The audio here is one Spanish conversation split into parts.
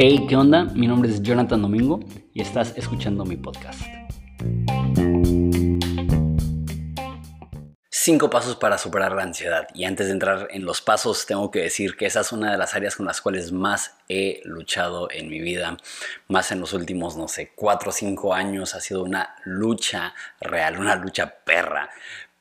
Hey, ¿qué onda? Mi nombre es Jonathan Domingo y estás escuchando mi podcast. Cinco pasos para superar la ansiedad. Y antes de entrar en los pasos, tengo que decir que esa es una de las áreas con las cuales más he luchado en mi vida. Más en los últimos, no sé, cuatro o cinco años. Ha sido una lucha real, una lucha perra.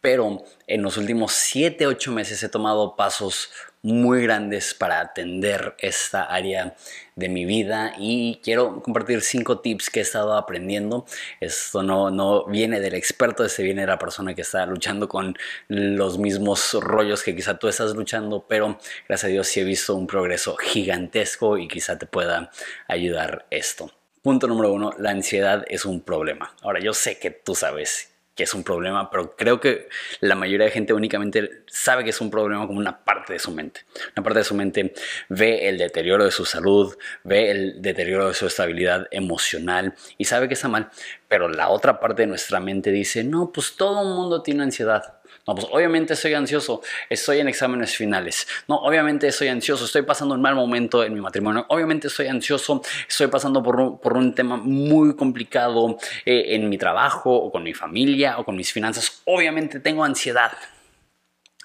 Pero en los últimos siete, ocho meses he tomado pasos muy grandes para atender esta área de mi vida y quiero compartir cinco tips que he estado aprendiendo. Esto no, no viene del experto, este viene de la persona que está luchando con los mismos rollos que quizá tú estás luchando, pero gracias a Dios sí he visto un progreso gigantesco y quizá te pueda ayudar esto. Punto número uno, la ansiedad es un problema. Ahora, yo sé que tú sabes que es un problema, pero creo que la mayoría de gente únicamente sabe que es un problema como una parte de su mente. Una parte de su mente ve el deterioro de su salud, ve el deterioro de su estabilidad emocional y sabe que está mal, pero la otra parte de nuestra mente dice, no, pues todo el mundo tiene ansiedad. Pues obviamente estoy ansioso, estoy en exámenes finales. No, obviamente estoy ansioso, estoy pasando un mal momento en mi matrimonio. Obviamente estoy ansioso, estoy pasando por un, por un tema muy complicado eh, en mi trabajo o con mi familia o con mis finanzas. Obviamente tengo ansiedad.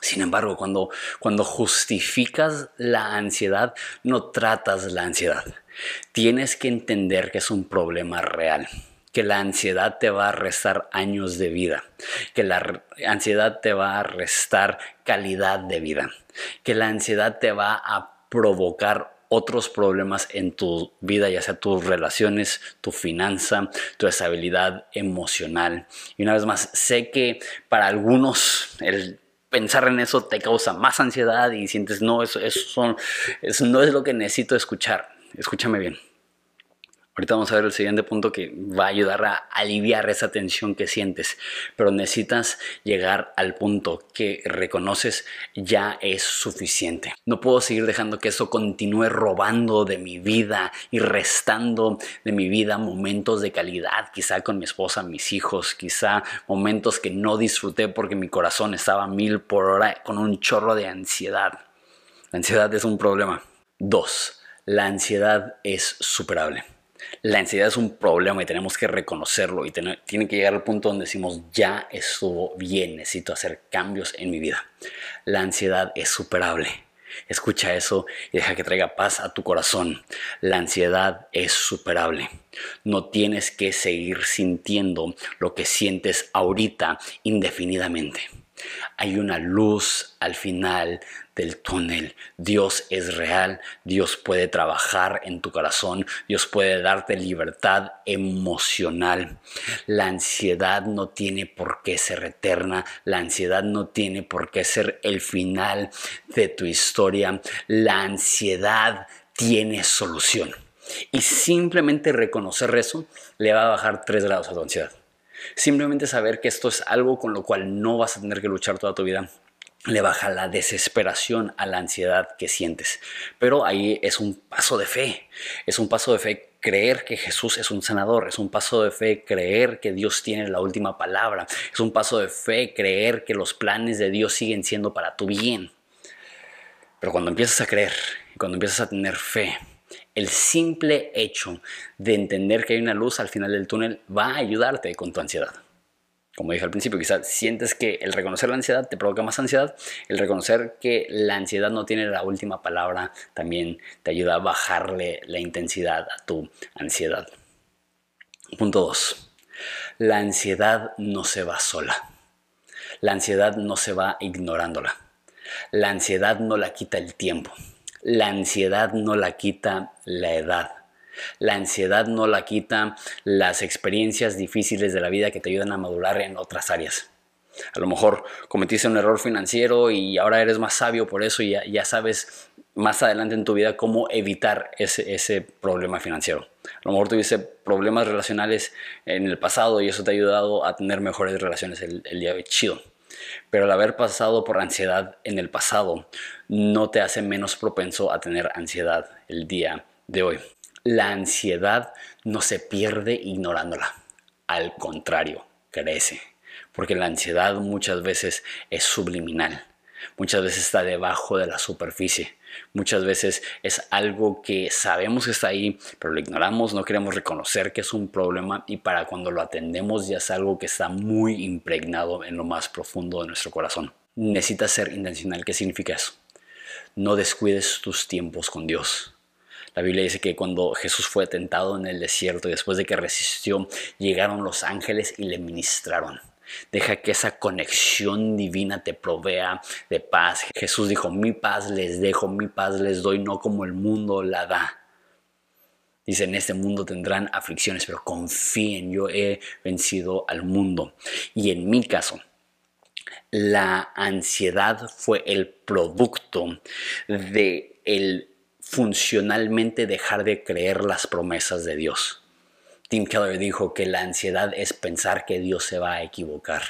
Sin embargo, cuando, cuando justificas la ansiedad, no tratas la ansiedad. Tienes que entender que es un problema real que la ansiedad te va a restar años de vida, que la ansiedad te va a restar calidad de vida, que la ansiedad te va a provocar otros problemas en tu vida, ya sea tus relaciones, tu finanza, tu estabilidad emocional. Y una vez más, sé que para algunos el pensar en eso te causa más ansiedad y sientes, no, eso, eso, eso no es lo que necesito escuchar. Escúchame bien. Ahorita vamos a ver el siguiente punto que va a ayudar a aliviar esa tensión que sientes, pero necesitas llegar al punto que reconoces ya es suficiente. No puedo seguir dejando que eso continúe robando de mi vida y restando de mi vida momentos de calidad, quizá con mi esposa, mis hijos, quizá momentos que no disfruté porque mi corazón estaba mil por hora con un chorro de ansiedad. La ansiedad es un problema. Dos, la ansiedad es superable. La ansiedad es un problema y tenemos que reconocerlo y tiene que llegar al punto donde decimos, ya estuvo bien, necesito hacer cambios en mi vida. La ansiedad es superable. Escucha eso y deja que traiga paz a tu corazón. La ansiedad es superable. No tienes que seguir sintiendo lo que sientes ahorita indefinidamente. Hay una luz al final del túnel. Dios es real, Dios puede trabajar en tu corazón, Dios puede darte libertad emocional. La ansiedad no tiene por qué ser eterna, la ansiedad no tiene por qué ser el final de tu historia. La ansiedad tiene solución. Y simplemente reconocer eso le va a bajar tres grados a tu ansiedad. Simplemente saber que esto es algo con lo cual no vas a tener que luchar toda tu vida le baja la desesperación a la ansiedad que sientes. Pero ahí es un paso de fe, es un paso de fe creer que Jesús es un sanador, es un paso de fe creer que Dios tiene la última palabra, es un paso de fe creer que los planes de Dios siguen siendo para tu bien. Pero cuando empiezas a creer, cuando empiezas a tener fe, el simple hecho de entender que hay una luz al final del túnel va a ayudarte con tu ansiedad como dije al principio, quizás sientes que el reconocer la ansiedad te provoca más ansiedad, el reconocer que la ansiedad no tiene la última palabra también te ayuda a bajarle la intensidad a tu ansiedad. Punto 2. La ansiedad no se va sola. La ansiedad no se va ignorándola. La ansiedad no la quita el tiempo. La ansiedad no la quita la edad. La ansiedad no la quita las experiencias difíciles de la vida que te ayudan a madurar en otras áreas. A lo mejor cometiste un error financiero y ahora eres más sabio por eso y ya, sabes más adelante en tu vida cómo evitar ese, problema financiero. A lo mejor tuviste problemas relacionales en el pasado y eso te ha ayudado a tener mejores relaciones el, el día de hoy. Chido. Pero el haber pasado por ansiedad en el pasado no te hace menos propenso a tener ansiedad el día de hoy. La ansiedad no se pierde ignorándola. Al contrario, crece. Porque la ansiedad muchas veces es subliminal. Muchas veces está debajo de la superficie. Muchas veces es algo que sabemos que está ahí, pero lo ignoramos, no queremos reconocer que es un problema y para cuando lo atendemos ya es algo que está muy impregnado en lo más profundo de nuestro corazón. Necesitas ser intencional. ¿Qué significa eso? No descuides tus tiempos con Dios. La Biblia dice que cuando Jesús fue tentado en el desierto y después de que resistió, llegaron los ángeles y le ministraron. Deja que esa conexión divina te provea de paz. Jesús dijo, mi paz les dejo, mi paz les doy, no como el mundo la da. Dice, en este mundo tendrán aflicciones, pero confíen, yo he vencido al mundo. Y en mi caso, la ansiedad fue el producto de el funcionalmente dejar de creer las promesas de Dios. Tim Keller dijo que la ansiedad es pensar que Dios se va a equivocar.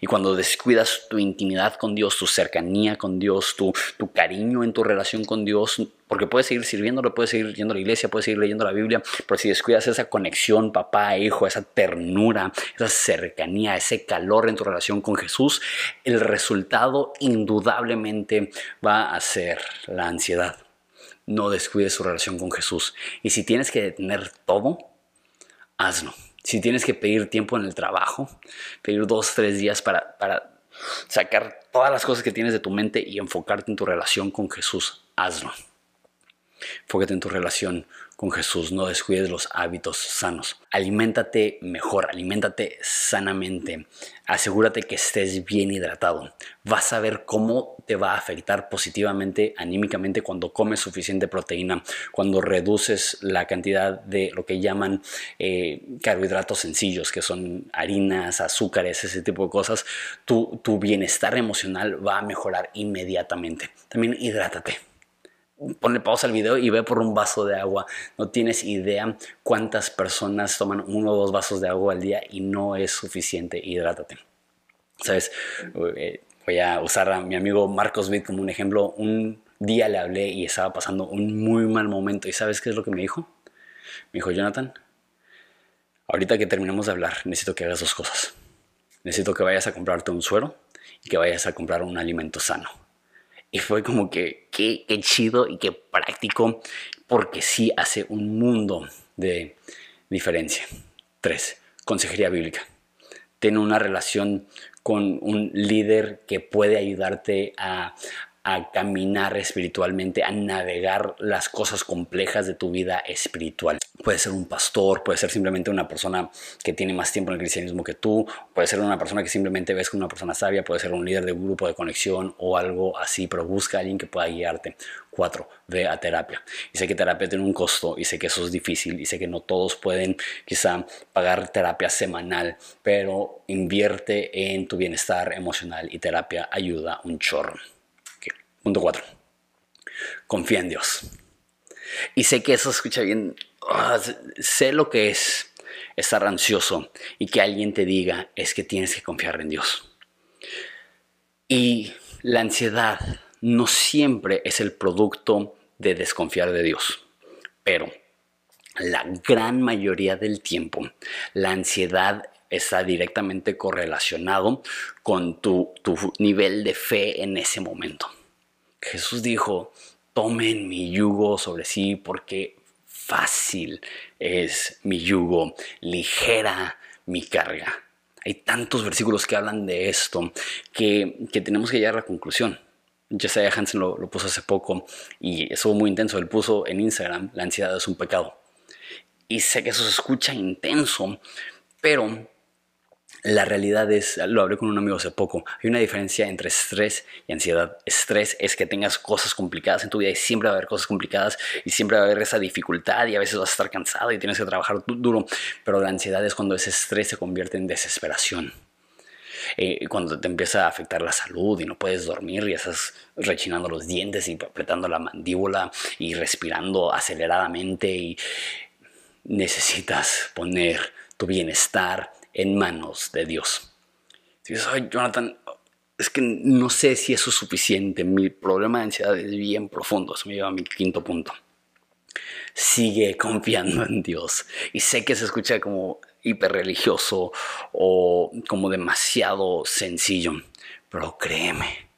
Y cuando descuidas tu intimidad con Dios, tu cercanía con Dios, tu, tu cariño en tu relación con Dios, porque puedes seguir sirviéndolo, puedes seguir yendo a la iglesia, puedes seguir leyendo la Biblia, pero si descuidas esa conexión papá-hijo, esa ternura, esa cercanía, ese calor en tu relación con Jesús, el resultado indudablemente va a ser la ansiedad. No descuides tu relación con Jesús. Y si tienes que detener todo, hazlo. Si tienes que pedir tiempo en el trabajo, pedir dos, tres días para, para sacar todas las cosas que tienes de tu mente y enfocarte en tu relación con Jesús, hazlo. Enfócate en tu relación con Jesús, no descuides los hábitos sanos. Aliméntate mejor, aliméntate sanamente. Asegúrate que estés bien hidratado. Vas a ver cómo te va a afectar positivamente, anímicamente, cuando comes suficiente proteína, cuando reduces la cantidad de lo que llaman eh, carbohidratos sencillos, que son harinas, azúcares, ese tipo de cosas. Tu, tu bienestar emocional va a mejorar inmediatamente. También hidrátate ponle pausa al video y ve por un vaso de agua. No tienes idea cuántas personas toman uno o dos vasos de agua al día y no es suficiente. Hidrátate. ¿Sabes? Eh, voy a usar a mi amigo Marcos Witt como un ejemplo. Un día le hablé y estaba pasando un muy mal momento. ¿Y sabes qué es lo que me dijo? Me dijo, Jonathan, ahorita que terminemos de hablar, necesito que hagas dos cosas. Necesito que vayas a comprarte un suero y que vayas a comprar un alimento sano. Y fue como que, qué, chido y qué práctico, porque sí hace un mundo de diferencia. Tres, consejería bíblica. Ten una relación con un líder que puede ayudarte a, a caminar espiritualmente, a navegar las cosas complejas de tu vida espiritual. Puede ser un pastor, puede ser simplemente una persona que tiene más tiempo en el cristianismo que tú, puede ser una persona que simplemente ves como una persona sabia, puede ser un líder de un grupo de conexión o algo así, pero busca a alguien que pueda guiarte. Cuatro, ve a terapia. Y sé que terapia tiene un costo y sé que eso es difícil y sé que no todos pueden quizá pagar terapia semanal, pero invierte en tu bienestar emocional y terapia ayuda un chorro. Punto 4. Confía en Dios. Y sé que eso escucha bien. Ah, sé lo que es estar ansioso y que alguien te diga es que tienes que confiar en Dios. Y la ansiedad no siempre es el producto de desconfiar de Dios, pero la gran mayoría del tiempo la ansiedad está directamente correlacionado con tu, tu nivel de fe en ese momento. Jesús dijo, tomen mi yugo sobre sí porque fácil es mi yugo, ligera mi carga. Hay tantos versículos que hablan de esto que, tenemos que llegar a la conclusión. Josiah Hansen lo, lo puso hace poco y estuvo muy intenso. Él puso en Instagram, la ansiedad es un pecado. Y sé que eso se escucha intenso, pero la realidad es, lo hablé con un amigo hace poco, hay una diferencia entre estrés y ansiedad. Estrés es que tengas cosas complicadas en tu vida y siempre va a haber cosas complicadas y siempre va a haber esa dificultad y a veces vas a estar cansado y tienes que trabajar duro, pero la ansiedad es cuando ese estrés se convierte en desesperación. Eh, cuando te empieza a afectar la salud y no puedes dormir y estás rechinando los dientes y apretando la mandíbula y respirando aceleradamente y necesitas poner tu bienestar en manos de Dios. Si dices, ay, Jonathan, es que no sé si eso es suficiente. Mi problema de ansiedad es bien profundo. Eso me lleva a mi quinto punto. Sigue confiando en Dios. Y sé que se escucha como hiperreligioso o como demasiado sencillo, pero créeme,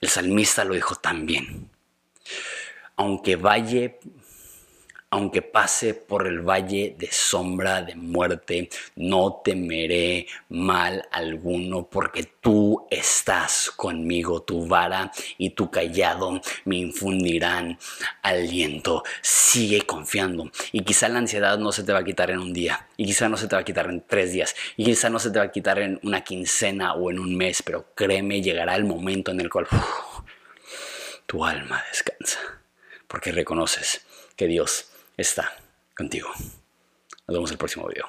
El salmista lo dijo también. Aunque valle aunque pase por el valle de sombra de muerte, no temeré mal alguno, porque tú estás conmigo, tu vara y tu callado me infundirán aliento. Sigue confiando. Y quizá la ansiedad no se te va a quitar en un día, y quizá no se te va a quitar en tres días, y quizá no se te va a quitar en una quincena o en un mes, pero créeme, llegará el momento en el cual tu alma descansa, porque reconoces que Dios está contigo. Nos vemos el próximo video.